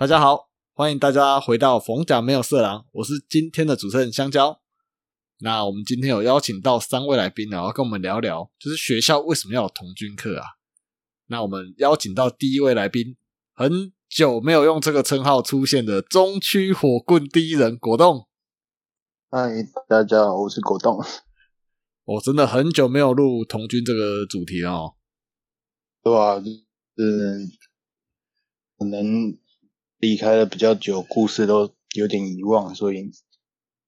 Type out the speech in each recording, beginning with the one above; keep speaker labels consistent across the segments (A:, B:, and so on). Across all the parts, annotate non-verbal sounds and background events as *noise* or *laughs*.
A: 大家好，欢迎大家回到逢甲没有色狼，我是今天的主持人香蕉。那我们今天有邀请到三位来宾，然后跟我们聊聊，就是学校为什么要有童军课啊？那我们邀请到第一位来宾，很久没有用这个称号出现的中区火棍第一人果冻。
B: 嗨，大家好，我是果冻。
A: 我真的很久没有录童军这个主题了哦。
B: 对啊，就是可能。离开了比较久，故事都有点遗忘，所以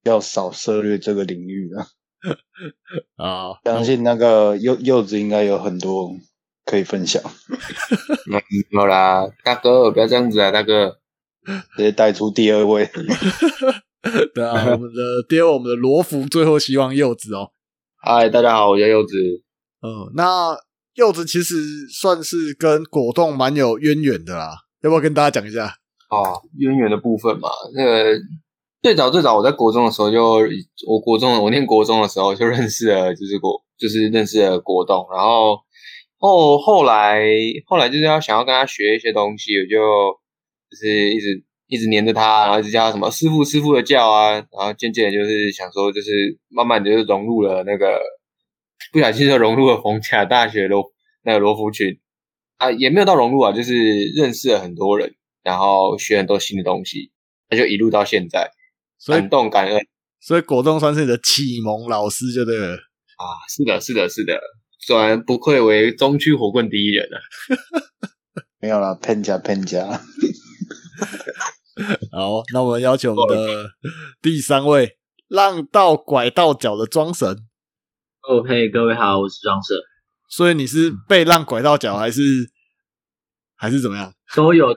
B: 要少涉略这个领域了。
A: 啊，*laughs* *laughs*
B: 相信那个柚柚子应该有很多可以分享。*laughs*
C: 没有啦，大哥，不要这样子啊，大哥，
B: 直接带出第二位。
A: 对啊，我们的第二，我们的罗福最后希望柚子哦。
C: 嗨，大家好，我叫柚子。
A: 嗯，那柚子其实算是跟果冻蛮有渊源的啦，要不要跟大家讲一下？
C: 哦，渊源的部分嘛，那个最早最早我在国中的时候就，我国中我念国中的时候就认识了，就是国就是认识了国栋，然后后后来后来就是要想要跟他学一些东西，我就就是一直一直黏着他，然后一直叫他什么师傅师傅的叫啊，然后渐渐就是想说就是慢慢的就融入了那个不小心就融入了逢甲大学罗那个罗浮群啊，也没有到融入啊，就是认识了很多人。然后学很多新的东西，那就一路到现在，感动感恩。
A: 所以果冻算是你的启蒙老师，就对了
C: 啊！是的，是的，是的，果然不愧为中区火棍第一人啊！*laughs*
B: 没有了，喷家喷家。*laughs*
A: 好，那我们邀请我们的第三位浪到拐到脚的庄神。
D: 哦嘿，各位好，我是庄神。
A: 所以你是被浪拐到脚，还是还是怎么样？
D: 都有。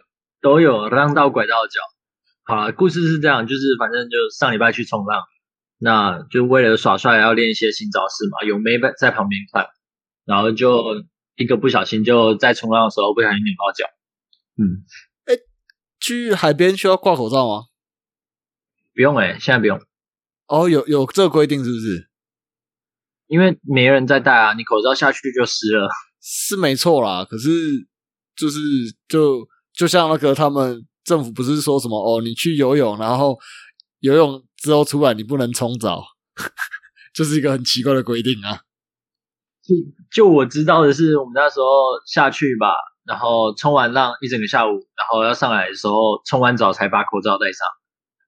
D: 都有浪到拐到脚，好了，故事是这样，就是反正就上礼拜去冲浪，那就为了耍帅要练一些新招式嘛，有妹在旁边看，然后就一个不小心就在冲浪的时候不小心扭到脚，
A: 嗯，哎，去海边需要挂口罩吗？
D: 不用哎，现在不用。
A: 哦，有有这个规定是不是？
D: 因为没人在戴啊，你口罩下去就湿了。
A: 是没错啦，可是就是就。就像那个他们政府不是说什么哦，你去游泳，然后游泳之后出来你不能冲澡，*laughs* 就是一个很奇怪的规定啊。
D: 就就我知道的是，我们那时候下去吧，然后冲完浪一整个下午，然后要上来的时候冲完澡才把口罩戴上。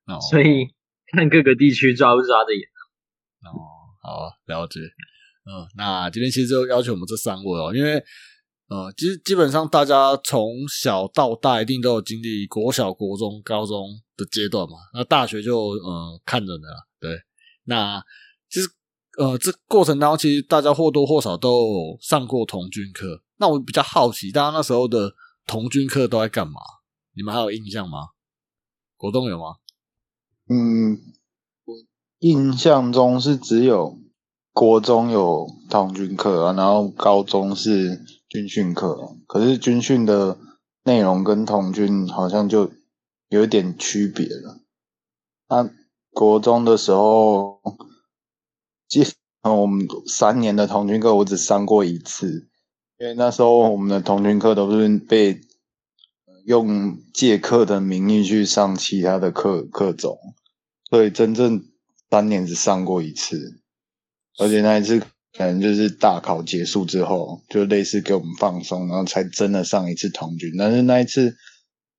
D: 哦，所以看各个地区抓不抓的严。
A: 哦，好了解。嗯，那今天其实就要求我们这三位哦，因为。呃，其实基本上大家从小到大一定都有经历国小、国中、高中的阶段嘛。那大学就呃看着呢，对。那其实呃这过程当中，其实大家或多或少都有上过童军课。那我比较好奇，大家那时候的童军课都在干嘛？你们还有印象吗？国栋有吗？
B: 嗯，我印象中是只有国中有童军课啊，然后高中是。军训课，可是军训的内容跟童军好像就有一点区别了。那国中的时候，*laughs* 基我们三年的童军课我只上过一次，因为那时候我们的童军课都是被用借课的名义去上其他的课课种，所以真正三年只上过一次，而且那一次。可能就是大考结束之后，就类似给我们放松，然后才真的上一次童军。但是那一次，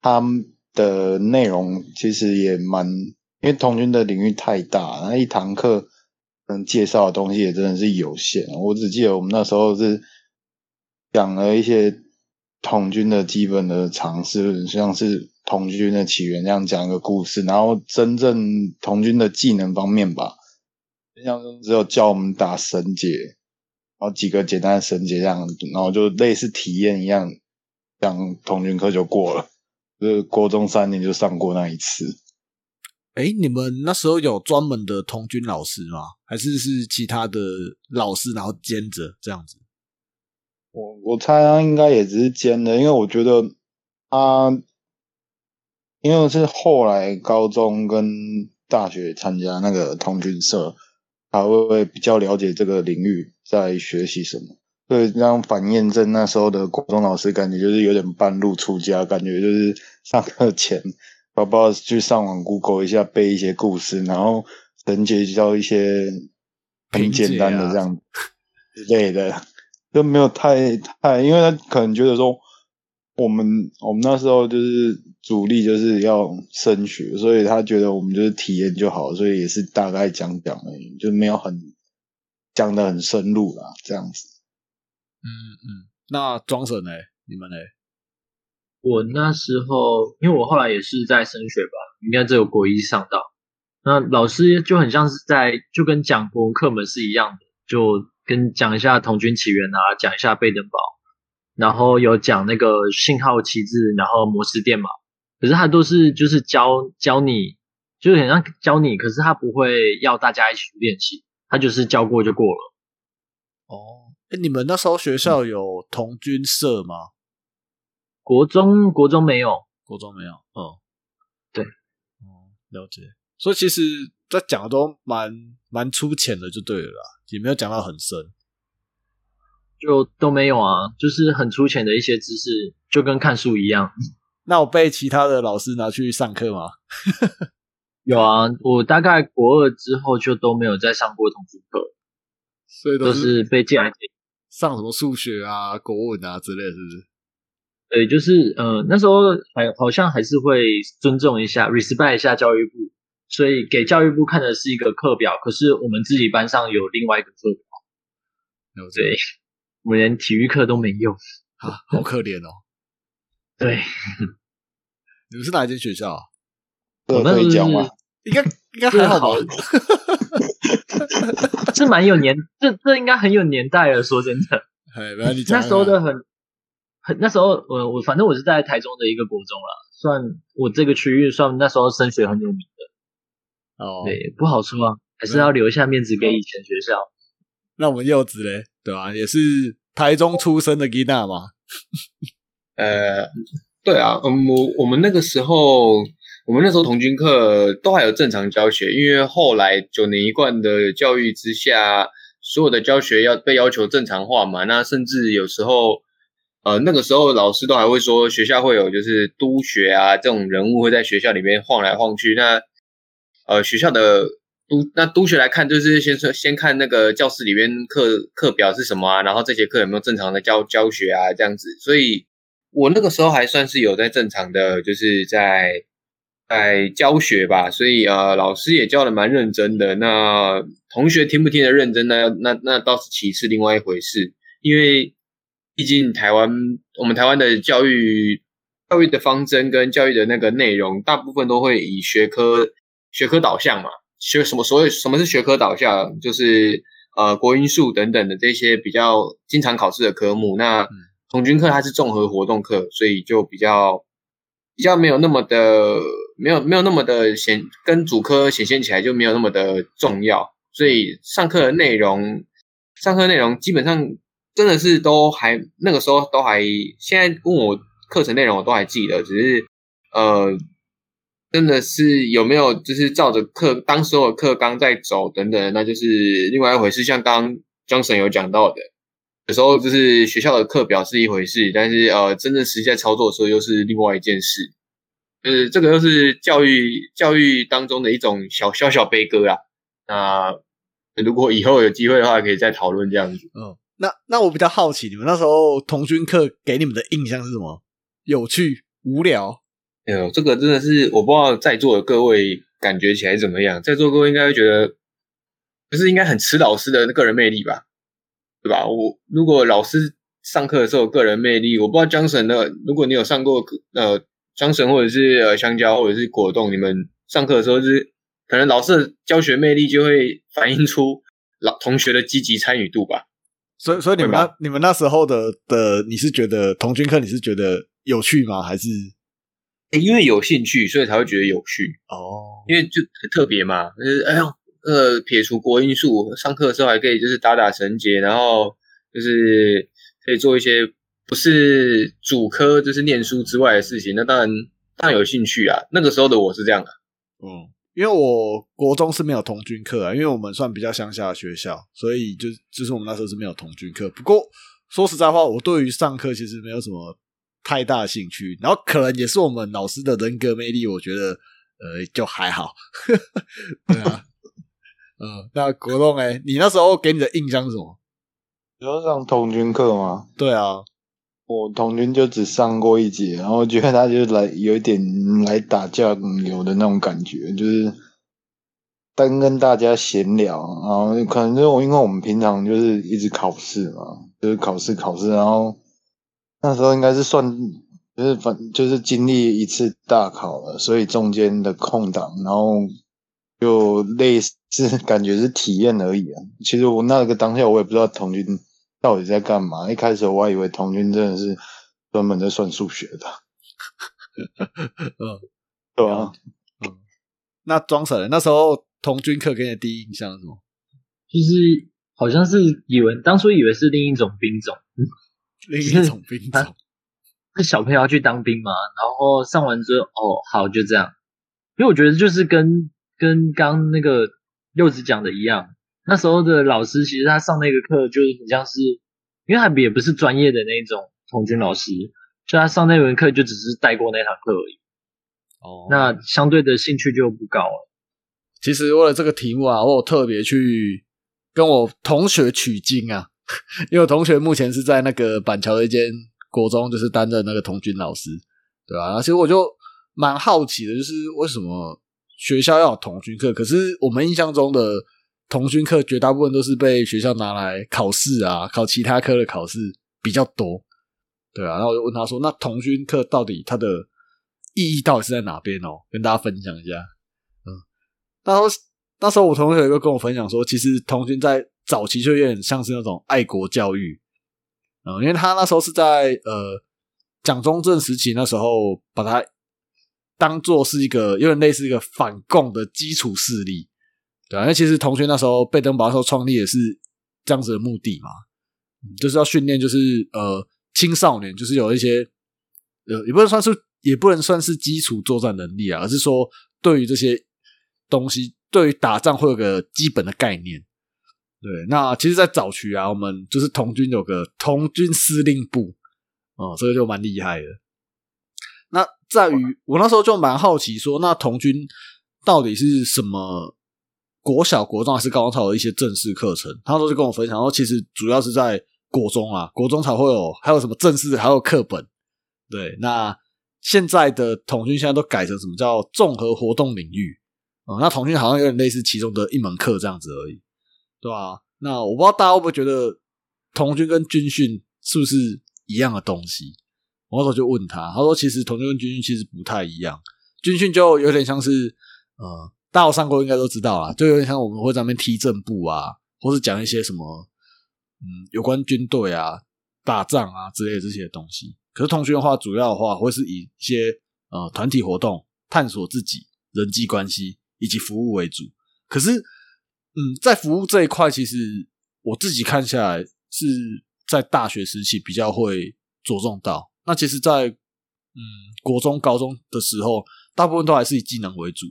B: 他的内容其实也蛮，因为童军的领域太大，那一堂课能介绍的东西也真的是有限。我只记得我们那时候是讲了一些童军的基本的常识，像是童军的起源这样讲一个故事，然后真正童军的技能方面吧。印象中只有教我们打绳结，然后几个简单的绳结这样，然后就类似体验一样，讲童军课就过了。就是国中三年就上过那一次。
A: 哎，你们那时候有专门的童军老师吗？还是是其他的老师然后兼着这样子？
B: 我我猜他应该也只是兼的，因为我觉得他，因为是后来高中跟大学参加那个童军社。他会比较了解这个领域在学习什么，所以让反验证那时候的国中老师感觉就是有点半路出家，感觉就是上课前，包包去上网 Google 一下，背一些故事，然后陈杰教一些很简单的这样之类的，就没有太太，因为他可能觉得说。我们我们那时候就是主力就是要升学，所以他觉得我们就是体验就好，所以也是大概讲讲而已，就没有很讲的很深入啦，这样子。
A: 嗯嗯，那庄神呢？你们呢？
D: 我那时候，因为我后来也是在升学吧，应该只有国一上到，那老师就很像是在就跟讲国文课本是一样的，就跟讲一下童军起源啊，讲一下贝登堡。然后有讲那个信号旗帜，然后摩斯电码，可是他都是就是教教你，就是很像教你，可是他不会要大家一起去练习，他就是教过就过了。
A: 哦，哎，你们那时候学校有童军社吗？
D: 国中国中没有，
A: 国中没有。嗯，
D: 对，
A: 哦，了解。所以其实在讲的都蛮蛮粗浅的，就对了啦，也没有讲到很深。
D: 就都没有啊，就是很粗浅的一些知识，就跟看书一样。
A: 那我被其他的老师拿去上课吗？*laughs*
D: 有啊，我大概国二之后就都没有再上过通识课，
A: 所以
D: 都
A: 是
D: 被借来
A: 上什么数学啊、国文啊之类，是不是？
D: 对，就是呃，那时候还好像还是会尊重一下、respect 一下教育部，所以给教育部看的是一个课表，可是我们自己班上有另外一个课表。对。我连体育课都没用
A: 啊，好可怜哦。
D: 对，
A: 你们是哪一间学校？
B: 我可以讲
A: 吗？应该应该还好吧。
D: 是蛮有年，这这应该很有年代了。说真的，*laughs* *laughs* 那时候的很很那时候，我我反正我是在台中的一个国中了，算我这个区域算那时候升学很有名
A: 的。哦，
D: 对，不好说啊，还是要留下面子给以前学校。
A: 那我们柚子嘞，对吧？也是台中出生的吉娜嘛。*laughs*
C: 呃，对啊，嗯，我我们那个时候，我们那时候童军课都还有正常教学，因为后来九年一贯的教育之下，所有的教学要被要求正常化嘛。那甚至有时候，呃，那个时候老师都还会说，学校会有就是督学啊这种人物会在学校里面晃来晃去。那呃，学校的。督那督学来看，就是先说先看那个教室里边课课表是什么啊，然后这节课有没有正常的教教学啊，这样子。所以我那个时候还算是有在正常的，就是在在教学吧。所以呃，老师也教的蛮认真的。那同学听不听得认真呢？那那倒是其次，另外一回事。因为毕竟台湾我们台湾的教育教育的方针跟教育的那个内容，大部分都会以学科学科导向嘛。学什么？所谓什么是学科导向？就是呃国音数等等的这些比较经常考试的科目。那童军课它是综合活动课，所以就比较比较没有那么的没有没有那么的显跟主科显现起来就没有那么的重要。所以上课的内容上课内容基本上真的是都还那个时候都还现在问我课程内容我都还记得，只是呃。真的是有没有就是照着课当时候的课纲在走等等，那就是另外一回事。像刚刚 Johnson 有讲到的，有时候就是学校的课表是一回事，但是呃，真正实际在操作的时候又是另外一件事。呃，这个又是教育教育当中的一种小小小悲歌啦。那如果以后有机会的话，可以再讨论这样子。
A: 嗯，那那我比较好奇，你们那时候同军课给你们的印象是什么？有趣、无聊？
C: 哎呦，这个真的是我不知道在座的各位感觉起来怎么样？在座各位应该会觉得，不是应该很吃老师的个人魅力吧，对吧？我如果老师上课的时候个人魅力，我不知道江神的，如果你有上过呃江神或者是呃香蕉或者是果冻，你们上课的时候是可能老师的教学魅力就会反映出老同学的积极参与度吧。
A: 所以，所以你们那你们那时候的的，你是觉得童军课你是觉得有趣吗？还是？
C: 因为有兴趣，所以才会觉得有趣
A: 哦。
C: 因为就很特别嘛，就是哎呦，呃，撇除国音数，上课的时候还可以就是打打绳结，然后就是可以做一些不是主科就是念书之外的事情。那当然当然有兴趣啊。那个时候的我是这样的，
A: 嗯，因为我国中是没有童军课啊，因为我们算比较乡下的学校，所以就就是我们那时候是没有童军课。不过说实在话，我对于上课其实没有什么。太大的兴趣，然后可能也是我们老师的人格魅力，我觉得呃就还好，对啊，*laughs* 嗯，那国栋哎，你那时候给你的印象是什么？
B: 你要上童军课吗？
A: 对啊，
B: 我童军就只上过一节，然后觉得他就来有一点来打架有的那种感觉，就是单跟大家闲聊，然后可能就因为我们平常就是一直考试嘛，就是考试考试，然后那时候应该是算就是反就是经历一次大考了，所以中间的空档，然后就类似感觉是体验而已啊。其实我那个当下我也不知道童军。到底在干嘛？一开始我还以为童军真的是专门在算数学的，
A: 嗯，*laughs*
B: 对吧？
A: 嗯，那庄神那时候童军课给你的第一印象是什么？
D: 就是好像是以为当初以为是另一种兵种，
A: 另一种兵种，*laughs*
D: 那小朋友要去当兵嘛？然后上完之后，哦，好，就这样。因为我觉得就是跟跟刚那个柚子讲的一样。那时候的老师其实他上那个课就是很像是，因为他也不是专业的那种童军老师，就他上那门课就只是带过那堂课而已。
A: 哦，
D: 那相对的兴趣就不高了。
A: 其实为了这个题目啊，我有特别去跟我同学取经啊，*laughs* 因为我同学目前是在那个板桥的一间国中，就是担任那个童军老师，对吧？其实我就蛮好奇的，就是为什么学校要有童军课？可是我们印象中的。童军课绝大部分都是被学校拿来考试啊，考其他科的考试比较多，对啊。然后我就问他说：“那童军课到底它的意义到底是在哪边哦？”跟大家分享一下。嗯，那时候那时候我同学就跟我分享说，其实童军在早期就有点像是那种爱国教育，嗯，因为他那时候是在呃蒋中正时期，那时候把它当做是一个有点类似一个反共的基础势力。对啊，因为其实同学那时候贝登堡那时候创立也是这样子的目的嘛，就是要训练，就是呃青少年，就是有一些呃也不能算是也不能算是基础作战能力啊，而是说对于这些东西，对于打仗会有个基本的概念。对，那其实，在早期啊，我们就是童军有个童军司令部，哦，这个就蛮厉害的。那在于我那时候就蛮好奇，说那童军到底是什么？国小、国中还是高中才有一些正式课程，他都是跟我分享说，其实主要是在国中啊，国中才会有，还有什么正式，还有课本。对，那现在的童军现在都改成什么叫综合活动领域啊？那童军好像有点类似其中的一门课这样子而已，对吧？那我不知道大家会不会觉得童军跟军训是不是一样的东西？我那时候就问他，他说其实童军跟军训其实不太一样，军训就有点像是呃。大家上过应该都知道啦，就有点像我们会在那边踢正步啊，或是讲一些什么嗯有关军队啊、打仗啊之类的这些东西。可是同学的话，主要的话会是以一些呃团体活动、探索自己、人际关系以及服务为主。可是嗯，在服务这一块，其实我自己看下来是在大学时期比较会着重到。那其实，在嗯国中、高中的时候，大部分都还是以技能为主。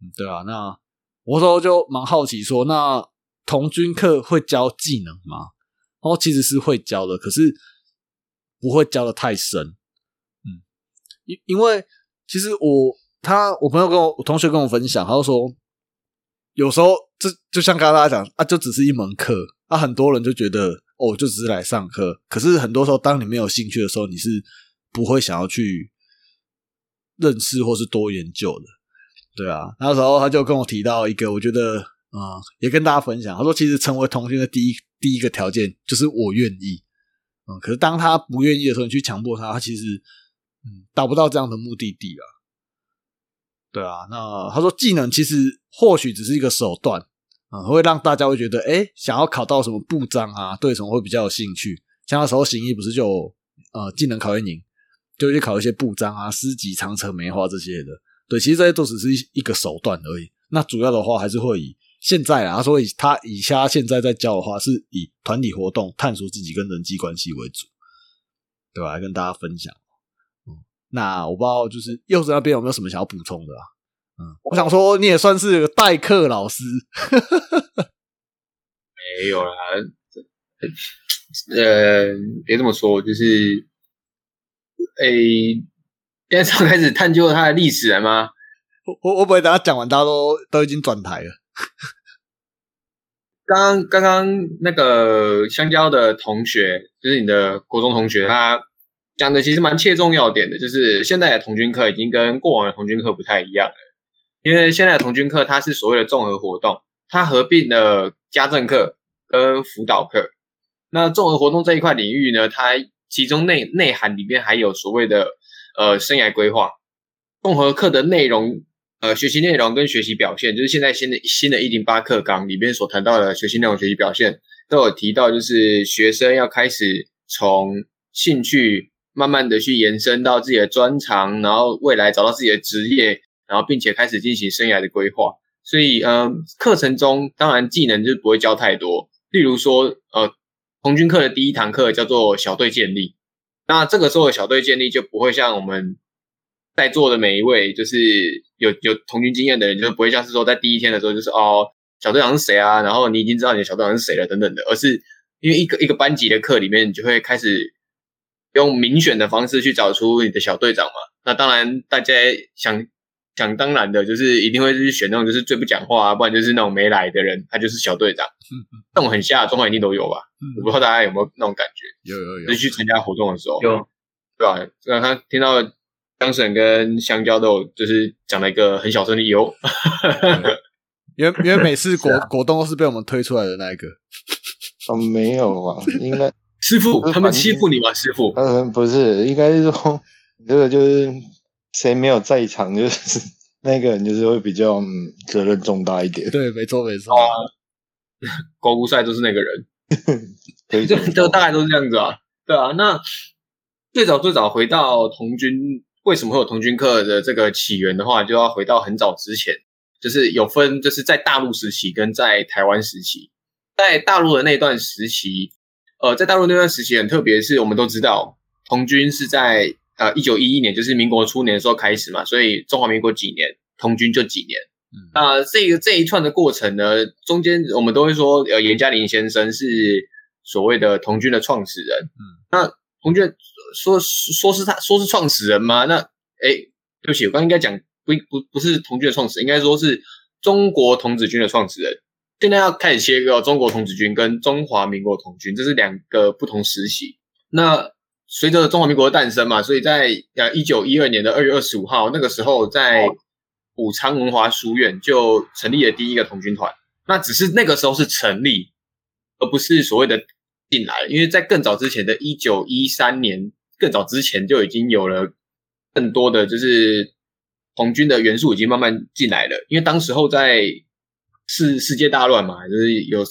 A: 嗯，对啊，那我说就蛮好奇，说那童军课会教技能吗？哦，其实是会教的，可是不会教的太深。嗯，因因为其实我他我朋友跟我我同学跟我分享，他就说有时候这就像刚刚大家讲啊，就只是一门课，啊，很多人就觉得哦，就只是来上课，可是很多时候当你没有兴趣的时候，你是不会想要去认识或是多研究的。对啊，那时候他就跟我提到一个，我觉得啊，也跟大家分享。他说，其实成为同学的第一第一个条件就是我愿意。嗯，可是当他不愿意的时候，你去强迫他，他其实嗯达不到这样的目的地啊。对啊，那他说技能其实或许只是一个手段啊，会让大家会觉得，哎，想要考到什么部章啊，对什么会比较有兴趣。像那时候行医不是就呃技能考验营，就去考一些部章啊、诗集、长城、梅花这些的。对，其实这些都只是一一个手段而已。那主要的话还是会以现在啊，所以他以下现在在教的话，是以团体活动、探索自己跟人际关系为主，对吧？来跟大家分享。嗯，那我不知道，就是柚子那边有没有什么想要补充的啊？嗯，我想说，你也算是个代课老师。
C: 没有啦，呃，别这么说，就是诶，现在是要开始探究它的历史了吗？
A: 我我我不会等他讲完，大家都都已经转台了。
C: 刚刚刚刚那个香蕉的同学，就是你的国中同学，他讲的其实蛮切中要点的，就是现在的童军课已经跟过往的童军课不太一样了。因为现在的童军课它是所谓的综合活动，它合并了家政课跟辅导课。那综合活动这一块领域呢，它其中内内涵里面还有所谓的呃生涯规划。综合课的内容。呃，学习内容跟学习表现，就是现在新的新的一零八课纲里面所谈到的学习内容、学习表现，都有提到，就是学生要开始从兴趣慢慢的去延伸到自己的专长，然后未来找到自己的职业，然后并且开始进行生涯的规划。所以，呃，课程中当然技能就不会教太多，例如说，呃，红军课的第一堂课叫做小队建立，那这个时候的小队建立就不会像我们。在座的每一位，就是有有红军经验的人，就不会像是说在第一天的时候，就是哦，小队长是谁啊？然后你已经知道你的小队长是谁了，等等的。而是因为一个一个班级的课里面，你就会开始用民选的方式去找出你的小队长嘛。那当然，大家想想当然的，就是一定会去选那种就是最不讲话啊，不然就是那种没来的人，他就是小队长。*laughs* 那种很吓的状况一定都有吧？我不知道大家有没有那种感觉？
A: 有有有，
C: 就去参加活动的时候，
D: 有
C: 对吧？刚刚听到。江省跟香蕉都有，就是讲了一个很小声的“有 *laughs* ”，
A: 因为因为每次果果冻都是被我们推出来的那一个。
B: 哦，没有啊，应该
C: 师傅他们欺负你吗？师傅，
B: 嗯，不是，应该是说 *laughs* 这个就是谁没有在场，就是 *laughs* 那个人就是会比较责任重大一点。
A: 对，没错没错。
C: 啊高估赛就是那个人，*laughs* 这这大概都是这样子啊。对啊，那。最早最早回到童军，为什么会有童军课的这个起源的话，就要回到很早之前，就是有分，就是在大陆时期跟在台湾时期。在大陆的那段时期，呃，在大陆那段时期很特别，是我们都知道，童军是在呃一九一一年，就是民国初年的时候开始嘛，所以中华民国几年，童军就几年。那这个这一串的过程呢，中间我们都会说，呃，严家林先生是所谓的童军的创始人。嗯，那童军。说说是他说是创始人吗？那哎，对不起，我刚应该讲不不不是童军的创始人，应该说是中国童子军的创始人。现在要开始切割中国童子军跟中华民国童军，这是两个不同时期。那随着中华民国的诞生嘛，所以在呃一九一二年的二月二十五号，那个时候在武昌文华书院就成立了第一个童军团。那只是那个时候是成立，而不是所谓的进来，因为在更早之前的一九一三年。更早之前就已经有了更多的就是红军的元素已经慢慢进来了，因为当时候在世世界大乱嘛，就是有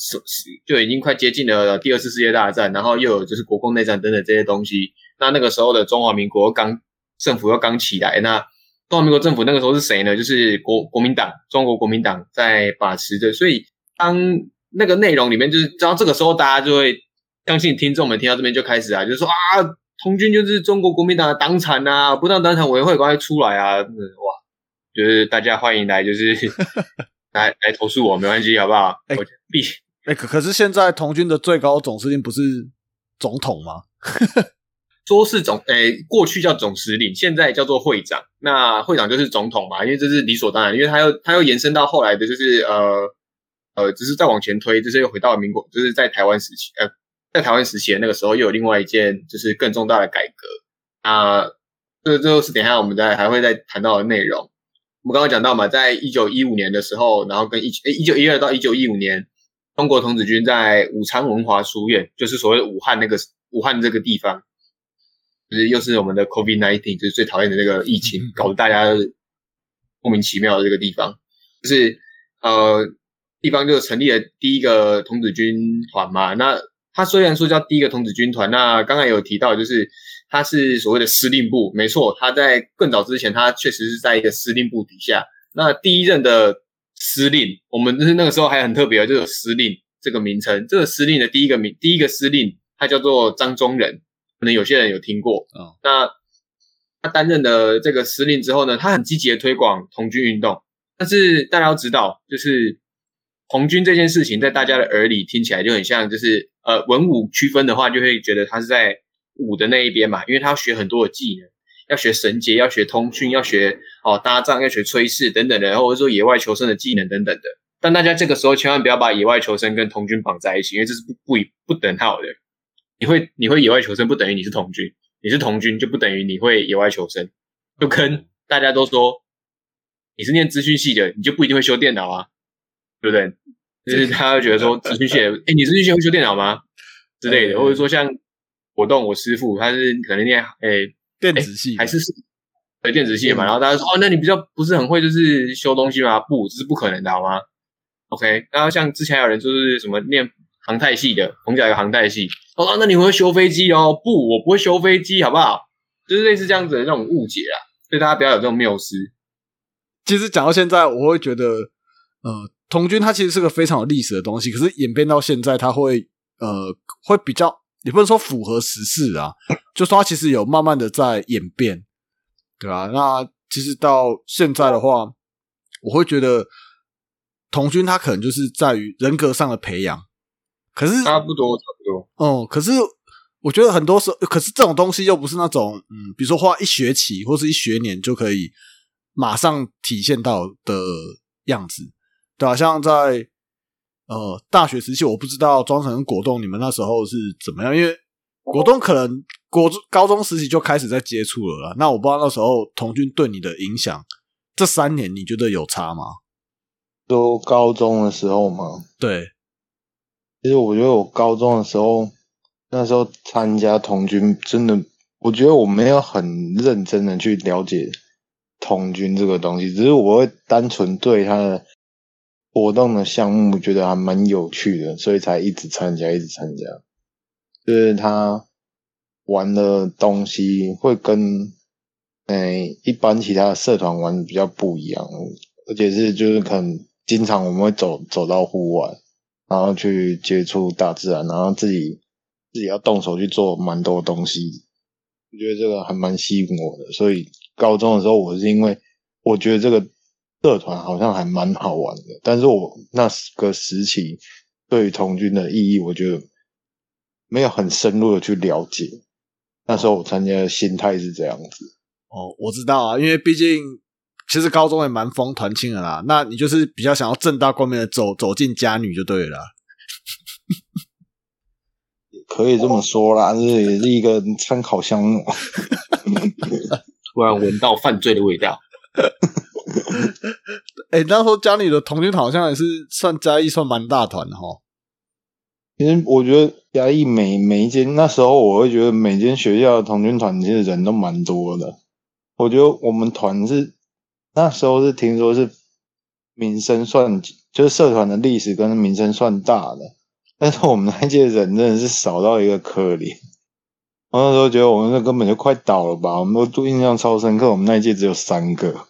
C: 就已经快接近了第二次世界大战，然后又有就是国共内战等等这些东西。那那个时候的中华民国刚政府又刚起来，那中华民国政府那个时候是谁呢？就是国国民党，中国国民党在把持着。所以当那个内容里面就是，知道这个时候大家就会相信听众们听到这边就开始啊，就是说啊。童军就是中国国民党的党产啊，不当党产委员会赶快出来啊！哇，就是大家欢迎来，就是来来投诉我，没关系，好不好？
A: 哎，必哎，可可是现在童军的最高总司令不是总统吗？*laughs*
C: 说是总，哎，过去叫总司令，现在叫做会长。那会长就是总统嘛，因为这是理所当然，因为他又他又延伸到后来的，就是呃呃，只是再往前推，就是又回到民国，就是在台湾时期，呃。在台湾时期的那个时候，又有另外一件就是更重大的改革啊，这这是等下我们再还会再谈到的内容。我们刚刚讲到嘛，在一九一五年的时候，然后跟一诶一九一二到一九一五年，中国童子军在武昌文华书院，就是所谓武汉那个武汉这个地方，就是又是我们的 COVID nineteen，就是最讨厌的那个疫情，搞得大家莫名其妙的这个地方，就是呃地方就成立了第一个童子军团嘛，那。他虽然说叫第一个童子军团，那刚才有提到，就是他是所谓的司令部，没错，他在更早之前，他确实是在一个司令部底下。那第一任的司令，我们就是那个时候还很特别，就有司令这个名称。这个司令的第一个名，第一个司令，他叫做张宗仁，可能有些人有听过啊。那他担任的这个司令之后呢，他很积极的推广童军运动，但是大家要知道，就是红军这件事情，在大家的耳里听起来就很像，就是。呃，文武区分的话，就会觉得他是在武的那一边嘛，因为他要学很多的技能。要学绳结，要学通讯，要学哦搭帐，要学炊事等等的，或者说野外求生的技能等等的。但大家这个时候千万不要把野外求生跟童军绑在一起，因为这是不不不等号的。你会你会野外求生不等于你是童军，你是童军就不等于你会野外求生。就跟大家都说你是念资讯系的，你就不一定会修电脑啊，对不对？就是他会觉得说资讯系，*laughs* 哎，你资讯系会修电脑吗？之类的，或者说像活动我师傅他是可能念哎
A: 电子系
C: 还是是对电子系嘛，然后大家说哦，那你比较不是很会就是修东西吗？不，这是不可能的好吗？OK，然后像之前有人就是什么念航太系的，我们讲一个航太系，哦，那你会修飞机哦？不，我不会修飞机，好不好？就是类似这样子的那种误解啊，所以大家不要有这种谬思。
A: 其实讲到现在，我会觉得，呃，童军它其实是个非常有历史的东西，可是演变到现在，它会呃会比较，也不能说符合时事啊，*laughs* 就说它其实有慢慢的在演变，对吧？那其实到现在的话，我会觉得童军他可能就是在于人格上的培养，可是
C: 差不多差不多，
A: 哦，可是。我觉得很多时候，可是这种东西又不是那种，嗯，比如说花一学期或是一学年就可以马上体现到的样子，对吧？像在呃大学时期，我不知道庄成果冻你们那时候是怎么样，因为果冻可能国高中时期就开始在接触了啦。那我不知道那时候童军对你的影响，这三年你觉得有差吗？
B: 都高中的时候吗？
A: 对，
B: 其实我觉得我高中的时候。那时候参加童军，真的，我觉得我没有很认真的去了解童军这个东西，只是我会单纯对他的活动的项目觉得还蛮有趣的，所以才一直参加，一直参加。就是他玩的东西会跟诶一般其他的社团玩比较不一样，而且是就是可能经常我们会走走到户外，然后去接触大自然，然后自己。自己要动手去做蛮多东西，我觉得这个还蛮吸引我的。所以高中的时候，我是因为我觉得这个社团好像还蛮好玩的，但是我那个时期对于童军的意义，我觉得没有很深入的去了解。那时候我参加的心态是这样子。
A: 哦，我知道啊，因为毕竟其实高中也蛮疯团庆的啦。那你就是比较想要正大光明的走走进家女就对了。
B: 可以这么说啦，这也是一个参考项目。*laughs*
C: 突然闻到犯罪的味道。*laughs*
A: 哎，那时候家里的童军好像也是算嘉义算蛮大团的哈。
B: 其实我觉得嘉义每每一间那时候，我会觉得每间学校的童军团其实人都蛮多的。我觉得我们团是那时候是听说是名声算，就是社团的历史跟名声算大的。但是我们那届人真的是少到一个可怜，我那时候觉得我们那根本就快倒了吧。我们都印象超深刻，我们那一届只有三个，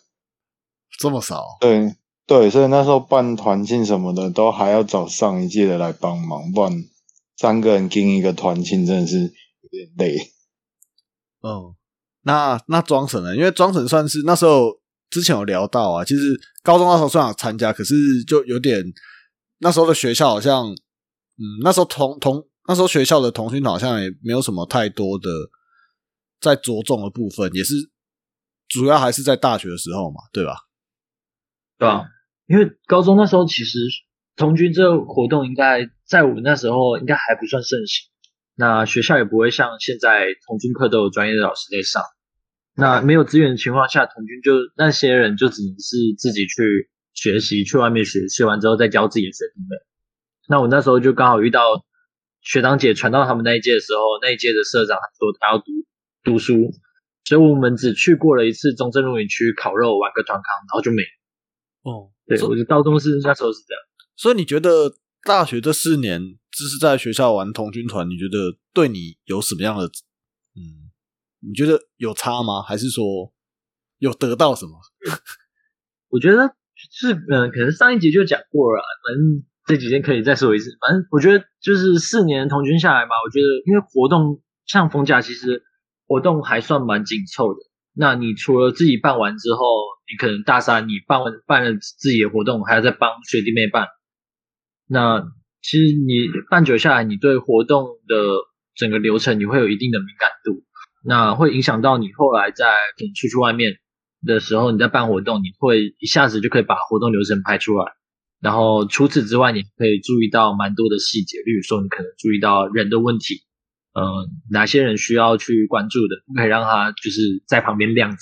A: 这么少？
B: 对对，所以那时候办团庆什么的，都还要找上一届的来帮忙，不然三个人跟一个团庆真的是有点累。
A: 哦，那那庄神呢？因为庄神算是那时候之前有聊到啊，其实高中那时候算想参加，可是就有点那时候的学校好像。嗯，那时候同同那时候学校的同军好像也没有什么太多的在着重的部分，也是主要还是在大学的时候嘛，对吧？
D: 对啊，因为高中那时候其实童军这个活动应该在我们那时候应该还不算盛行，那学校也不会像现在童军课都有专业的老师在上，那没有资源的情况下，童军就那些人就只能是自己去学习，去外面学，学完之后再教自己的学弟妹。那我那时候就刚好遇到学长姐传到他们那一届的时候，那一届的社长说他要读读书，所以我们只去过了一次中正路营区烤肉玩个团康，然后就没。
A: 哦，
D: 对，我觉得高中是那时候是这样。
A: 所以你觉得大学这四年只是在学校玩童军团，你觉得对你有什么样的嗯？你觉得有差吗？还是说有得到什么？*laughs*
D: 我觉得是嗯，可能上一集就讲过了，反正。这几天可以再说一次，反正我觉得就是四年同军下来嘛，我觉得因为活动像逢甲，其实活动还算蛮紧凑的。那你除了自己办完之后，你可能大三你办完办了自己的活动，还要再帮学弟妹办。那其实你办久下来，你对活动的整个流程你会有一定的敏感度。那会影响到你后来在可能出去外面的时候，你在办活动，你会一下子就可以把活动流程拍出来。然后除此之外，你可以注意到蛮多的细节，例如说你可能注意到人的问题，嗯、哪些人需要去关注的，不可以让他就是在旁边晾着，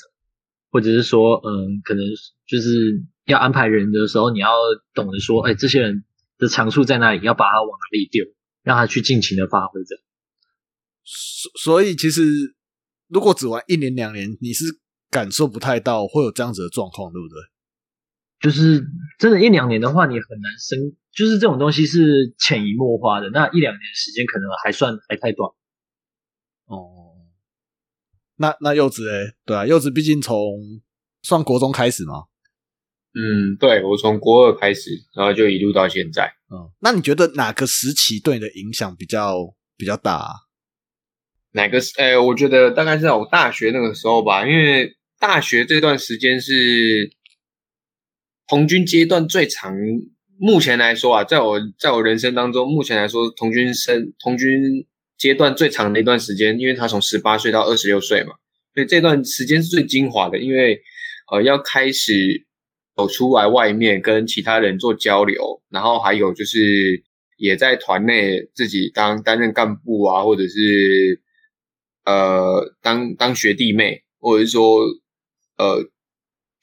D: 或者是说，嗯，可能就是要安排人的时候，你要懂得说，哎，这些人的长处在哪里，要把他往哪里丢，让他去尽情的发挥着。
A: 所所以其实如果只玩一年两年，你是感受不太到会有这样子的状况，对不对？
D: 就是真的，一两年的话，你很难生，就是这种东西是潜移默化的。那一两年时间可能还算还太短。
A: 哦，那那柚子诶，对啊，柚子毕竟从算国中开始嘛，
C: 嗯，对我从国二开始，然后就一路到现在。
A: 嗯，那你觉得哪个时期对你的影响比较比较大、啊？
C: 哪个是？哎、我觉得大概是在我大学那个时候吧，因为大学这段时间是童军阶段最长。目前来说啊，在我在我人生当中，目前来说，童军生童军阶段最长的一段时间，因为他从十八岁到二十六岁嘛，所以这段时间是最精华的，因为呃要开始走出来外面跟其他人做交流，然后还有就是也在团内自己当担任干部啊，或者是呃当当学弟妹，或者是说呃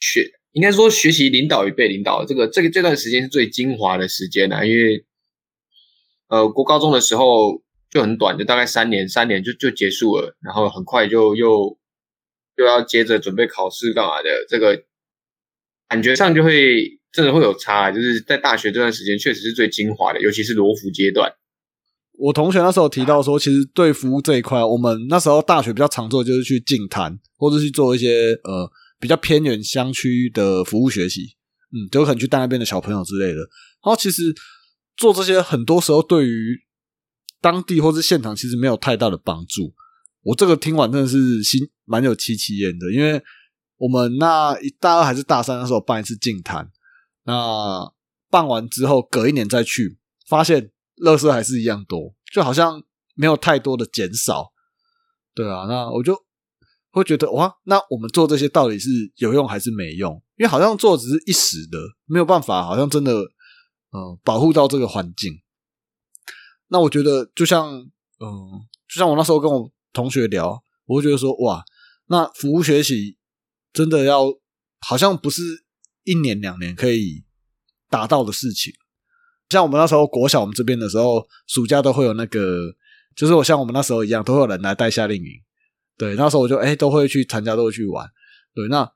C: 学应该说学习领导与被领导，这个这个这段时间是最精华的时间啊，因为呃国高中的时候就很短，就大概三年，三年就就结束了，然后很快就又又要接着准备考试干嘛的，这个感觉上就会真的会有差，就是在大学这段时间确实是最精华的，尤其是罗浮阶段。
A: 我同学那时候提到说，其实对服务这一块，我们那时候大学比较常做的就是去进摊，或者去做一些呃比较偏远乡区的服务学习，嗯，就可能去带那边的小朋友之类的。然后其实做这些很多时候对于当地或是现场其实没有太大的帮助。我这个听完真的是心蛮有戚戚焉的，因为我们那一大二还是大三的时候办一次净摊，那办完之后隔一年再去，发现垃圾还是一样多，就好像没有太多的减少。对啊，那我就会觉得哇，那我们做这些到底是有用还是没用？因为好像做只是一时的，没有办法，好像真的呃保护到这个环境。那我觉得就像嗯、呃就像我那时候跟我同学聊，我会觉得说哇，那服务学习真的要好像不是一年两年可以达到的事情。像我们那时候国小我们这边的时候，暑假都会有那个，就是我像我们那时候一样，都会有人来带夏令营。对，那时候我就哎、都会去参加，都会去玩。对，那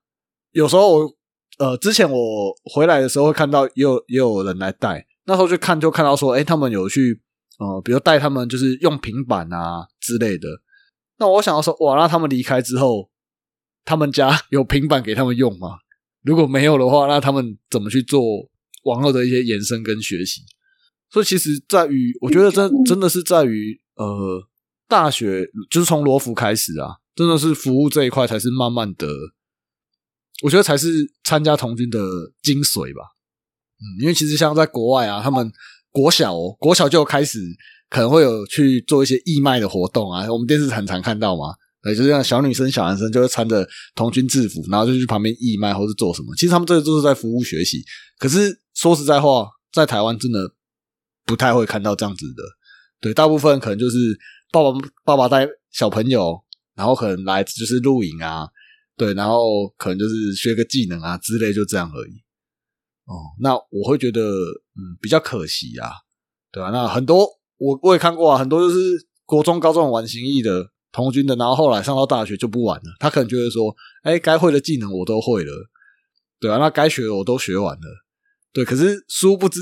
A: 有时候我呃之前我回来的时候会看到也有也有人来带，那时候就看就看到说，哎、他们有去呃，比如带他们就是用平板啊之类的。那我想要说，哇，那他们离开之后，他们家 *laughs* 有平板给他们用吗？如果没有的话，那他们怎么去做网络的一些延伸跟学习？所以其实在于，我觉得真真的是在于呃，大学就是从罗浮开始啊，真的是服务这一块才是慢慢的，我觉得才是参加童军的精髓吧。嗯，因为其实像在国外啊，他们国小、哦、国小就开始可能会有去做一些义卖的活动啊，我们电视很常看到嘛。对，就是像小女生、小男生就会穿着童军制服，然后就去旁边义卖或是做什么。其实他们这都是在服务学习。可是说实在话，在台湾真的不太会看到这样子的。对，大部分可能就是爸爸爸爸带小朋友，然后可能来就是露营啊，对，然后可能就是学个技能啊之类，就这样而已。哦，那我会觉得嗯比较可惜啊，对吧、那很多我我也看过啊，很多就是国中、高中玩行义的童军的，然后后来上到大学就不玩了。他可能觉得说，哎，该会的技能我都会了，对啊，那该学的我都学完了，对。可是殊不知，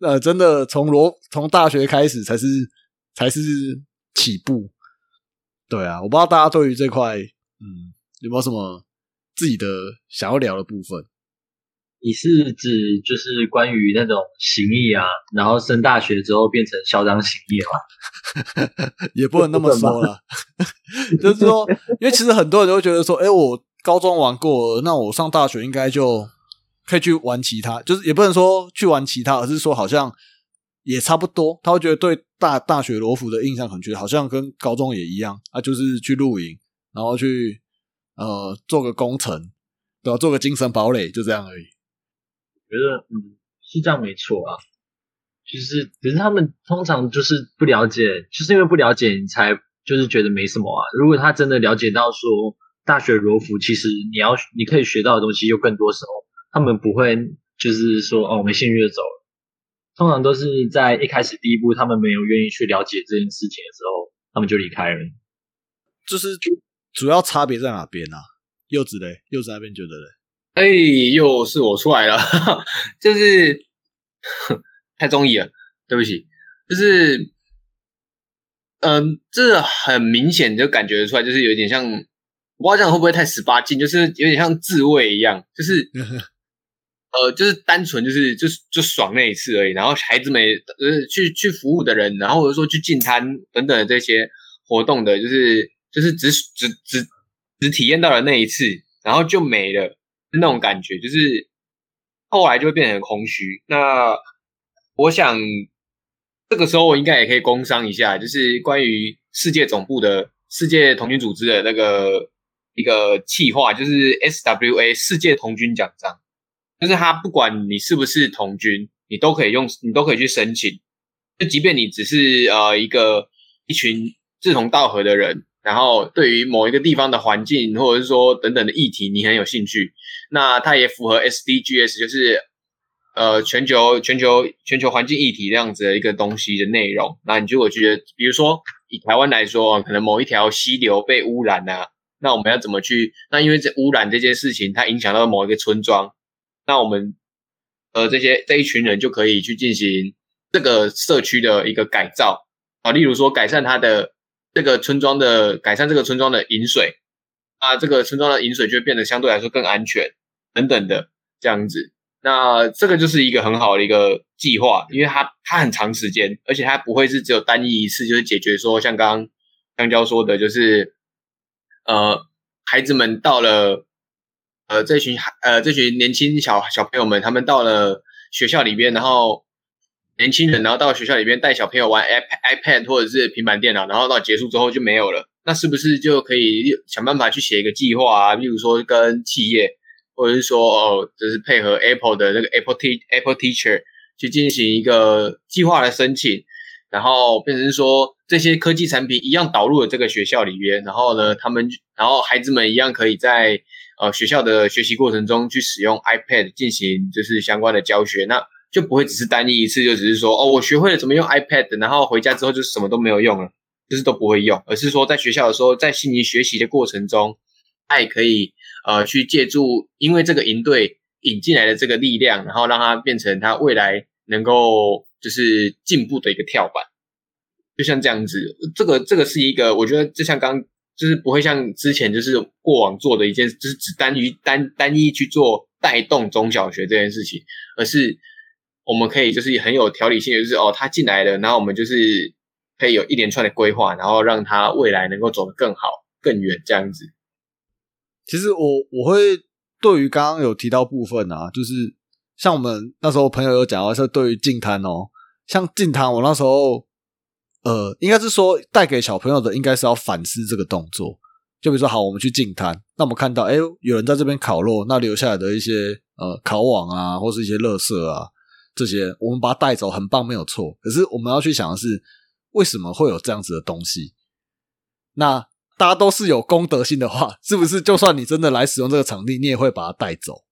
A: 呃，真的从罗从大学开始才是才是起步，对啊。我不知道大家对于这块，嗯，有没有什么自己的想要聊的部分？
D: 你是指就是关于那种行义啊，然后升大学之后变成校长行义吗？*laughs*
A: 也不能那么说了，*laughs* 就是说，因为其实很多人都觉得说，哎、我高中玩过，那我上大学应该就可以去玩其他，就是也不能说去玩其他，而是说好像也差不多。他会觉得对大大学罗浮的印象，可能觉得好像跟高中也一样啊，就是去露营，然后去呃做个工程，对吧、做个精神堡垒，就这样而已。
D: 觉得嗯是这样没错啊，就是可是他们通常就是不了解，就是因为不了解你才就是觉得没什么啊。如果他真的了解到说大学罗浮其实你要你可以学到的东西又更多时候，他们不会就是说哦没兴趣就走了。通常都是在一开始第一步他们没有愿意去了解这件事情的时候，他们就离开了。
A: 就是主要差别在哪边啊？柚子嘞，柚子那边觉得嘞，
C: 哎，又是我出来了，就是 *laughs* 太中意了，对不起，就是，嗯、这很明显就感觉出来，就是有点像，我不知道这样会不会太十八禁，就是有点像自慰一样，就是，呃，就是单纯就是就是就爽那一次而已，然后孩子们呃去去服务的人，然后或者说去进餐等等的这些活动的，就是就是只只只只体验到了那一次，然后就没了。那种感觉，就是后来就会变成空虚。那我想这个时候我应该也可以工商一下，就是关于世界总部的世界童军组织的那个一个企划，就是 SWA 世界童军奖章，就是他不管你是不是童军，你都可以用，你都可以去申请。就即便你只是呃一个一群志同道合的人，然后对于某一个地方的环境或者是说等等的议题你很有兴趣，那它也符合 SDGs，就是呃全球全球全球环境议题这样子的一个东西的内容。那你就我觉得，比如说以台湾来说，可能某一条溪流被污染啊，那我们要怎么去？那因为这污染这件事情，它影响到某一个村庄，那我们呃这些这一群人就可以去进行这个社区的一个改造啊，例如说改善它的这个村庄的改善这个村庄的饮水啊，这个村庄的饮水就会变得相对来说更安全等等的这样子。那这个就是一个很好的一个计划，因为它它很长时间，而且它不会是只有单一一次就是解决说像刚刚香蕉说的，就是呃孩子们到了呃这群孩呃这群年轻小小朋友们，他们到了学校里边，然后年轻人然后到学校里面带小朋友玩 iPad iPad 或者是平板电脑，然后到结束之后就没有了。那是不是就可以想办法去写一个计划啊？例如说跟企业，或者是说哦，就是配合 Apple 的那个 Apple T Apple Teacher 去进行一个计划的申请，然后变成是说这些科技产品一样导入了这个学校里边，然后呢，他们然后孩子们一样可以在呃学校的学习过程中去使用 iPad 进行就是相关的教学，那就不会只是单一一次就只是说哦，我学会了怎么用 iPad，然后回家之后就什么都没有用了。就是都不会用，而是说在学校的时候，在进行学习的过程中，他也可以呃去借助因为这个营队引进来的这个力量，然后让它变成他未来能够就是进步的一个跳板。就像这样子，这个这个是一个，我觉得就像刚就是不会像之前就是过往做的一件，就是只单于单单一去做带动中小学这件事情，而是我们可以就是很有条理性的，就是哦他进来了，然后我们就是。可以有一连串的规划，然后让他未来能够走得更好、更远，这样子。
A: 其实我我会对于刚刚有提到部分啊，就是像我们那时候朋友有讲到，是对于进摊哦，像进摊，我那时候呃，应该是说带给小朋友的，应该是要反思这个动作。就比如说，好，我们去进摊，那我们看到，哎，有人在这边烤肉，那留下来的一些呃烤网啊，或是一些垃圾啊，这些我们把它带走，很棒，没有错。可是我们要去想的是。为什么会有这样子的东西？那大家都是有公德心的话，是不是就算你真的来使用这个场地，你也会把它带走？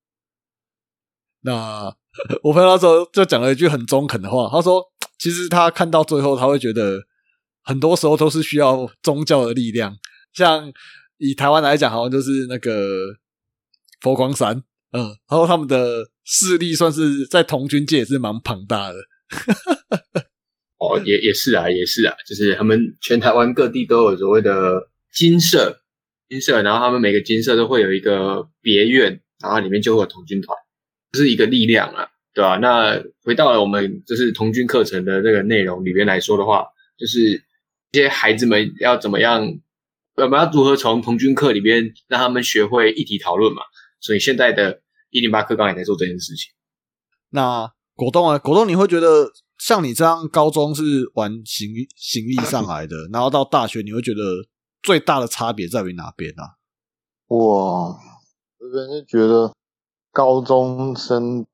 A: 那我朋友那时候就讲了一句很中肯的话，他说：“其实他看到最后，他会觉得很多时候都是需要宗教的力量。像以台湾来讲，好像就是那个佛光山，嗯，然后他们的势力算是在童军界也是蛮庞大的。”
C: 哦，也也是啊，也是啊，就是他们全台湾各地都有所谓的金社，金社，然后他们每个金社都会有一个别院，然后里面就会有童军团，这是一个力量啊，对吧、啊？那回到了我们就是童军课程的这个内容里面来说的话，就是这些孩子们要怎么样，我们要如何从童军课里边让他们学会议题讨论嘛？所以现在的一零八课纲也在做这件事情。
A: 那果冻啊，果冻，你会觉得？像你这样高中是玩行 *clears throat* 行义上来的，然后到大学你会觉得最大的差别在于哪边啊？
B: 我这边是觉得高中生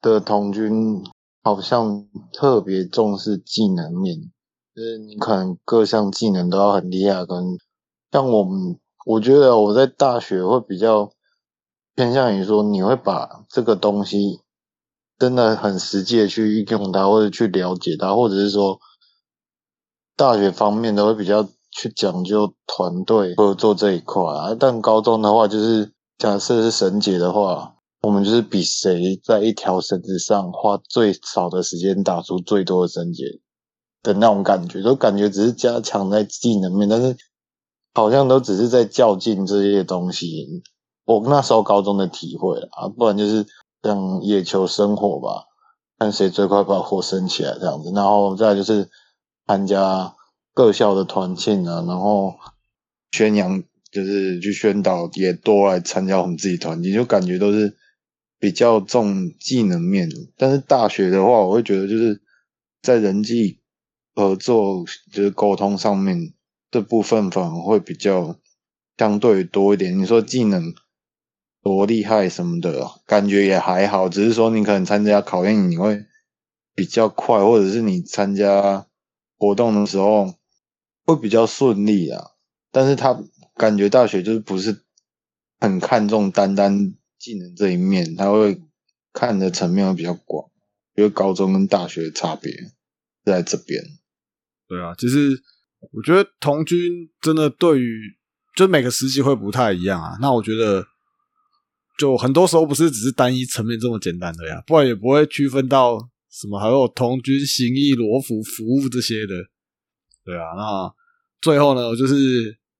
B: 的童军好像特别重视技能面，就是你可能各项技能都要很厉害。跟像我们，我觉得我在大学会比较偏向于说，你会把这个东西真的很实际的去运用它，或者去了解它，或者是说大学方面都会比较。去讲究团队合作这一块啊，但高中的话，就是假设是绳结的话，我们就是比谁在一条绳子上花最少的时间打出最多的绳结的那种感觉，都感觉只是加强在技能面，但是好像都只是在较劲这些东西。我那时候高中的体会啊，不然就是像野球生火吧，看谁最快把火升起来这样子，然后再就是参加。各校的团庆啊，然后宣扬就是去宣导，也多来参加我们自己团体，就感觉都是比较重技能面。但是大学的话，我会觉得就是在人际合作，就是沟通上面这部分反而会比较相对多一点。你说技能多厉害什么的，感觉也还好，只是说你可能参加考验你会比较快，或者是你参加活动的时候。会比较顺利啊，但是他感觉大学就是不是很看重单单技能这一面，他会看的层面会比较广，因为高中跟大学的差别在这边。
A: 对啊，其实我觉得童军真的对于就每个时期会不太一样啊。那我觉得就很多时候不是只是单一层面这么简单的呀，不然也不会区分到什么还有同军行义罗服服务这些的。对啊，那。最后呢，就是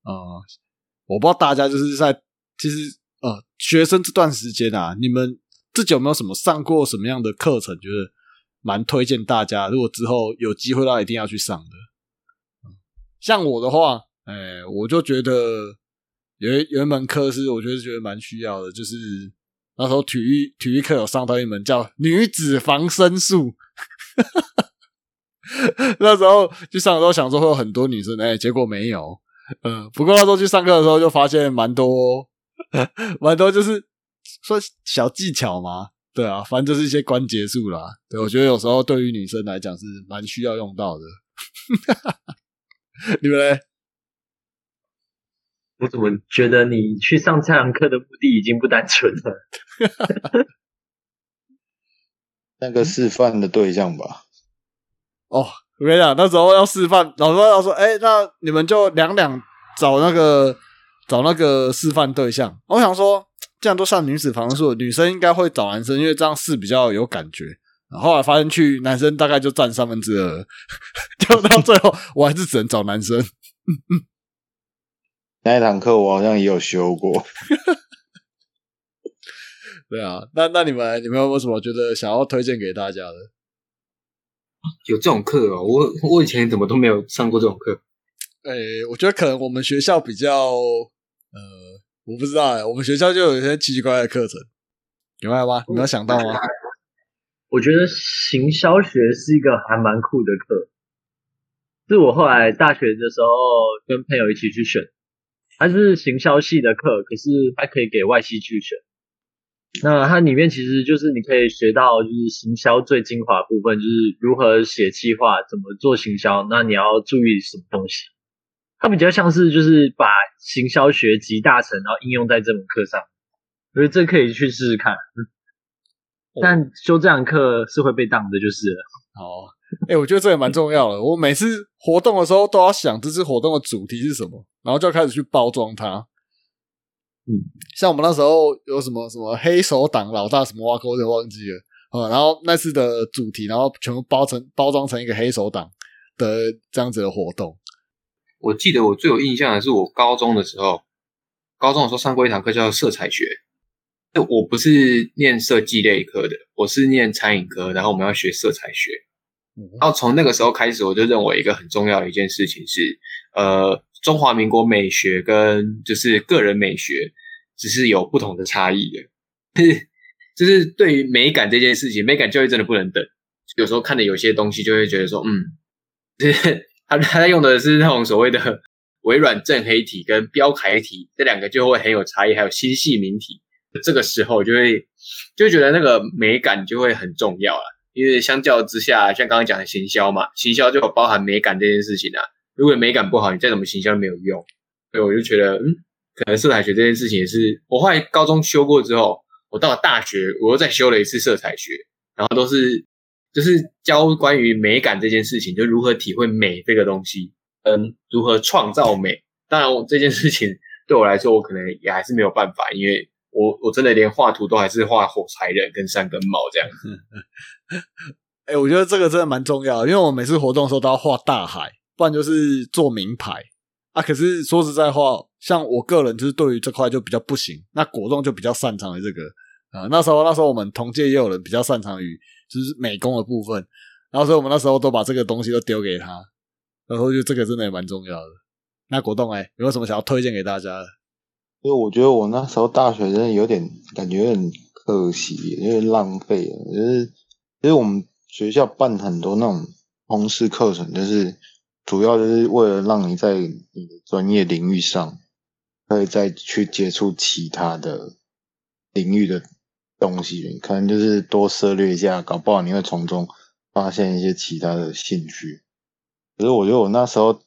A: 呃，我不知道大家就是在其实呃，学生这段时间啊，你们自己有没有什么上过什么样的课程，觉得蛮推荐大家？如果之后有机会的，话一定要去上的。像我的话，哎，我就觉得有一有一门课是我觉得觉得蛮需要的，就是那时候体育体育课有上到一门叫女子防身术。*laughs* 那时候去上的时候想说会有很多女生，哎，结果没有。嗯，不过那时候去上课的时候就发现蛮多，*laughs* 蛮多就是说小技巧嘛，对啊，反正就是一些关节术啦。对我觉得有时候对于女生来讲是蛮需要用到的。*laughs* 你们呢？
D: 我怎么觉得你去上这堂课的目的已经不单纯了？*laughs*
B: 那个示范的对象吧。
A: 哦，我跟你讲，那时候要示范，老师要说：“哎，那你们就两两找那个找那个示范对象。”我想说，这样都上女子防术，女生应该会找男生，因为这样试比较有感觉。然后来发现去男生大概就占三分之二，*laughs* 就到最后我还是只能找男生。
B: 那一堂课我好像也有修过。*laughs*
A: 对啊，那那你们你们有没有什么觉得想要推荐给大家的？
C: 有这种课哦，我我以前怎么都没有上过这种课。*laughs*
A: 诶，我觉得可能我们学校比较，呃，我不知道哎，我们学校就有一些奇奇怪怪的课程，明白吗？你有想到吗？*laughs*
D: 我觉得行销学是一个还蛮酷的课，是我后来大学的时候跟朋友一起去选，它是行销系的课，可是还可以给外系去选。那它里面其实就是你可以学到，就是行销最精华部分，就是如何写计划，怎么做行销。那你要注意什么东西？它比较像是就是把行销学集大成，然后应用在这门课上。所以这可以去试试看。但修这堂课是会被当的，就是了。
A: 哦，哎，我觉得这也蛮重要的。我每次活动的时候都要想这次活动的主题是什么，然后就要开始去包装它。嗯，像我们那时候有什么什么黑手党老大什么挖沟就忘记了啊，然后那次的主题，然后全部包成包装成一个黑手党的这样子的活动。
C: 我记得我最有印象的是我高中的时候，高中的时候上过一堂课叫色彩学。我不是念设计类科的，我是念餐饮科，然后我们要学色彩学。然后从那个时候开始，我就认为一个很重要的一件事情是，呃。中华民国美学跟就是个人美学，只是有不同的差异的。就是就是对于美感这件事情，美感教育真的不能等。有时候看的有些东西，就会觉得说，嗯，就是 *laughs* 他他在用的是那种所谓的微软正黑体跟标楷体这两个就会很有差异，还有星系名体。这个时候就会就觉得那个美感就会很重要了，因为相较之下，像刚刚讲的行销嘛，行销就有包含美感这件事情啊。如果美感不好，你再怎么行销都没有用。所以我就觉得，嗯，可能色彩学这件事情也是我后来高中修过之后，我到了大学我又再修了一次色彩学，然后都是就是教关于美感这件事情，就如何体会美这个东西，嗯，如何创造美。当然，这件事情对我来说，我可能也还是没有办法，因为。我我真的连画图都还是画火柴人跟三根毛这样。*laughs* *laughs*
A: 哎，我觉得这个真的蛮重要，因为我每次活动的时候都要画大海，不然就是做名牌啊。可是说实在话，像我个人就是对于这块就比较不行。那果冻就比较擅长于这个啊。那时候那时候我们同届也有人比较擅长于就是美工的部分，然后所以我们那时候都把这个东西都丢给他，然后就这个真的也蛮重要的。那果冻哎，有没有什么想要推荐给大家的？
B: 因为我觉得我那时候大学真的有点感觉有点可惜，有点浪费。就是其实我们学校办很多那种通识课程，就是主要就是为了让你在你的专业领域上，可以再去接触其他的领域的东西，可能就是多涉猎一下，搞不好你会从中发现一些其他的兴趣。可是我觉得我那时候，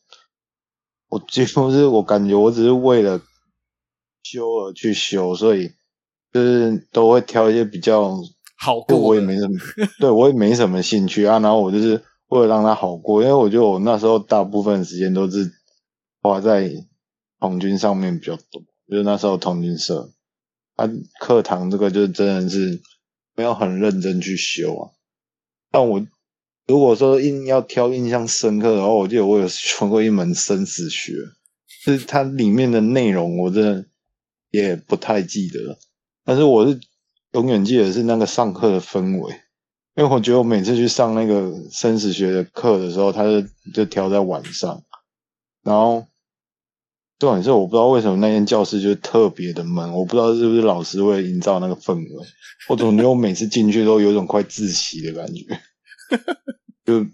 B: 我几乎是我感觉我只是为了。修而去修，所以就是都会挑一些比较
A: 好过。
B: 我也没什么，对我也没什么兴趣啊。然后我就是为了让他好过，因为我觉得我那时候大部分时间都是花在童军上面比较多，就是那时候童军社啊，课堂这个就真的是没有很认真去修啊。但我如果说印要挑印象深刻的话，我记得我有学过一门生死学，就是它里面的内容，我真的。也不太记得，但是我是永远记得是那个上课的氛围，因为我觉得我每次去上那个生死学的课的时候，他就就调在晚上，然后重点是我不知道为什么那间教室就特别的闷，我不知道是不是老师为了营造那个氛围，我总觉得我每次进去都有种快窒息的感觉，*laughs* 就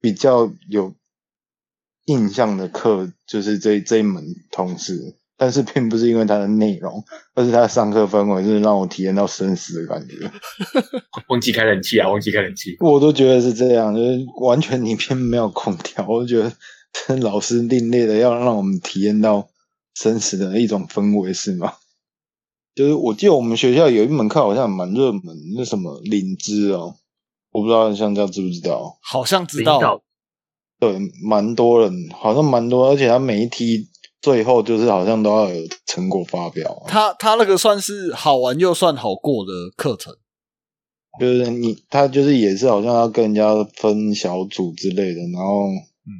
B: 比较有印象的课就是这这一门通识。但是并不是因为它的内容，而是它的上课氛围，就是让我体验到生死的感觉。*laughs*
C: 忘记开冷气啊！忘记开冷气，
B: 我都觉得是这样，就是完全里面没有空调，我就觉得这老师另类的要让我们体验到生死的一种氛围，是吗？就是我记得我们学校有一门课好像蛮热门，那什么领知哦，我不知道香蕉知不知道？
A: 好像知道，
B: 对，蛮多人，好像蛮多，而且他每一梯。最后就是好像都要有成果发表。
A: 他他那个算是好玩又算好过的课程，
B: 就是你他就是也是好像要跟人家分小组之类的，然后嗯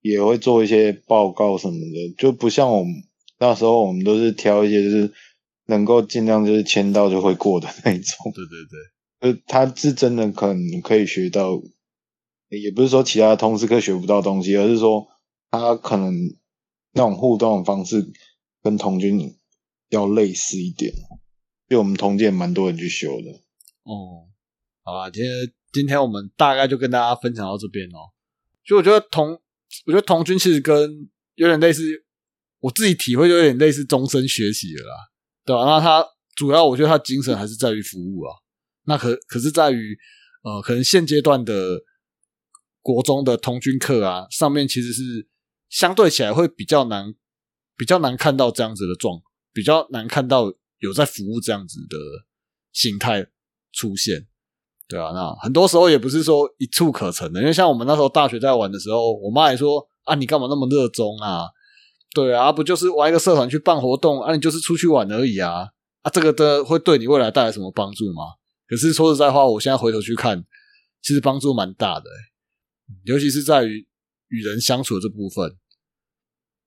B: 也会做一些报告什么的，就不像我们那时候我们都是挑一些就是能够尽量就是签到就会过的那种。
A: 对对
B: 对，呃，他是真的可能可以学到，也不是说其他通识课学不到东西，而是说他可能。那种互动的方式跟童军要类似一点，因为我们童军蛮多人去修的。
A: 哦，好吧，今天今天我们大概就跟大家分享到这边哦。就我觉得童，我觉得童军其实跟有点类似，我自己体会就有点类似终身学习了啦，对吧？那他主要我觉得他精神还是在于服务啊。那可可是在于呃，可能现阶段的国中的童军课啊，上面其实是。相对起来会比较难，比较难看到这样子的状，比较难看到有在服务这样子的形态出现，对啊，那很多时候也不是说一触可成的，因为像我们那时候大学在玩的时候，我妈也说啊，你干嘛那么热衷啊？对啊，不就是玩一个社团去办活动啊？你就是出去玩而已啊！啊，这个的会对你未来带来什么帮助吗？可是说实在话，我现在回头去看，其实帮助蛮大的，尤其是在于。与人相处的这部分，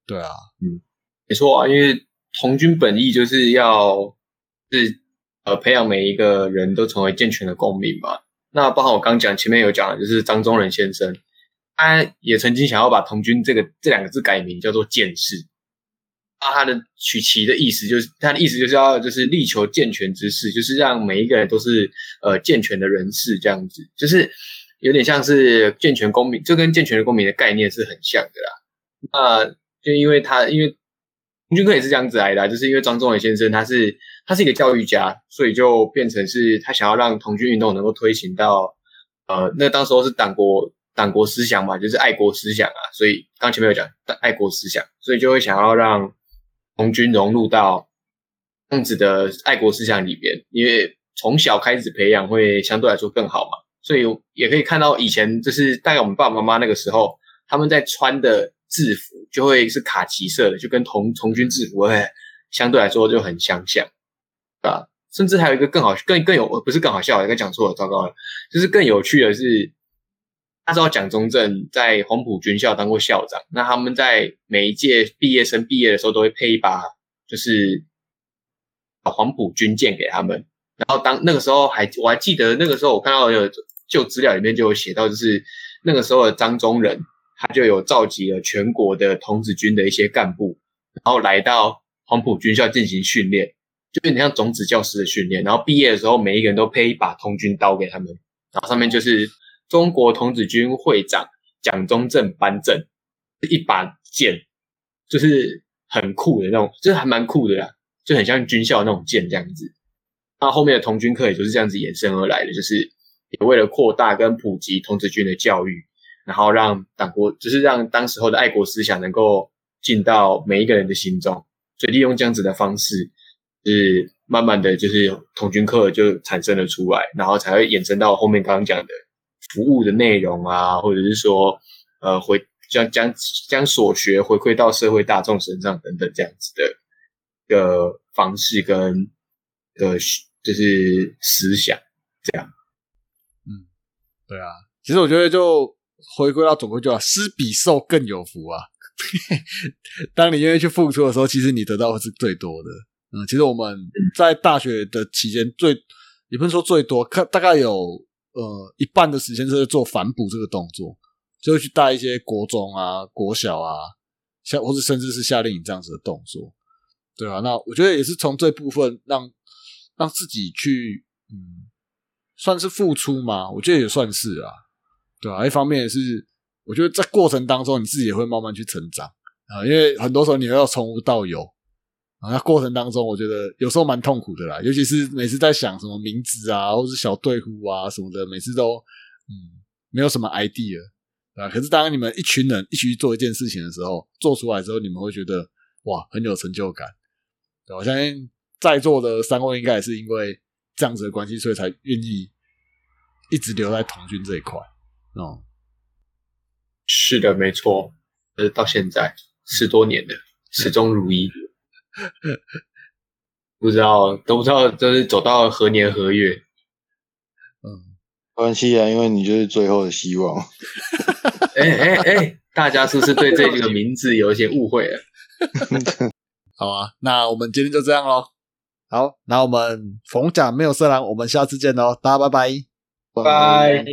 A: 对啊，
C: 嗯，没错啊，因为童军本意就是要是呃培养每一个人都成为健全的公民嘛。那包括我刚讲前面有讲，就是张忠仁先生，他也曾经想要把童军这个这两个字改名叫做健士，啊，他的取其的意思就是他的意思就是要就是力求健全之士，就是让每一个人都是呃健全的人士这样子，就是。有点像是健全公民，就跟健全的公民的概念是很像的啦。那就因为他因为童军课也是这样子来的，就是因为张忠伟先生他是他是一个教育家，所以就变成是他想要让童军运动能够推行到呃，那当时候是党国党国思想嘛，就是爱国思想啊，所以刚前面有讲爱国思想，所以就会想要让红军融入到这样子的爱国思想里边，因为从小开始培养会相对来说更好嘛，所以也可以看到以前就是大概我们爸爸妈妈那个时候他们在穿的制服就会是卡其色的，就跟童童军制服会相对来说就很相像，啊，甚至还有一个更好更更有不是更好笑，应该讲错了，糟糕了，就是更有趣的是。他知道蒋中正在黄埔军校当过校长，那他们在每一届毕业生毕业的时候都会配一把，就是黄埔军舰给他们。然后当那个时候还我还记得那个时候我看到有旧资料里面就有写到，就是那个时候的张宗仁他就有召集了全国的童子军的一些干部，然后来到黄埔军校进行训练，就变成像种子教师的训练。然后毕业的时候每一个人都配一把童军刀给他们，然后上面就是。中国童子军会长蒋中正颁证，一把剑，就是很酷的那种，就是还蛮酷的啦，就很像军校那种剑这样子。那后面的童军课也就是这样子衍生而来的，就是也为了扩大跟普及童子军的教育，然后让党国，就是让当时候的爱国思想能够进到每一个人的心中，所以利用这样子的方式，是慢慢的就是童军课就产生了出来，然后才会衍生到后面刚刚讲的。服务的内容啊，或者是说，呃，回将将将所学回馈到社会大众身上等等这样子的的方式跟的，就是思想这样。
A: 对啊，其实我觉得就回归到总归就要施比受更有福啊。*laughs* 当你愿意去付出的时候，其实你得到的是最多的。嗯，其实我们在大学的期间最也不是说最多，看大概有。呃，一半的时间是在做反哺这个动作，就会去带一些国中啊、国小啊，像或者甚至是夏令营这样子的动作，对啊，那我觉得也是从这部分让让自己去，嗯，算是付出嘛，我觉得也算是啊，对啊，一方面也是，我觉得在过程当中你自己也会慢慢去成长啊，因为很多时候你要从无到有。啊，那过程当中，我觉得有时候蛮痛苦的啦，尤其是每次在想什么名字啊，或是小队呼啊什么的，每次都嗯没有什么 idea 啊。可是当你们一群人一起去做一件事情的时候，做出来之后，你们会觉得哇很有成就感。我相信在座的三位应该也是因为这样子的关系，所以才愿意一直留在童军这一块。哦，
C: 是的，没错，呃，到现在十多年了，始终如一。*laughs* 不知道，都不知道，就是走到何年何月。
B: 嗯，关系啊，因为你就是最后的希望。*laughs*
C: 哎哎哎，大家是不是对这个名字有一些误会了？*laughs*
A: 好啊，那我们今天就这样喽。好那我们逢甲没有色狼我们下次见喽大家拜拜拜。
C: 拜。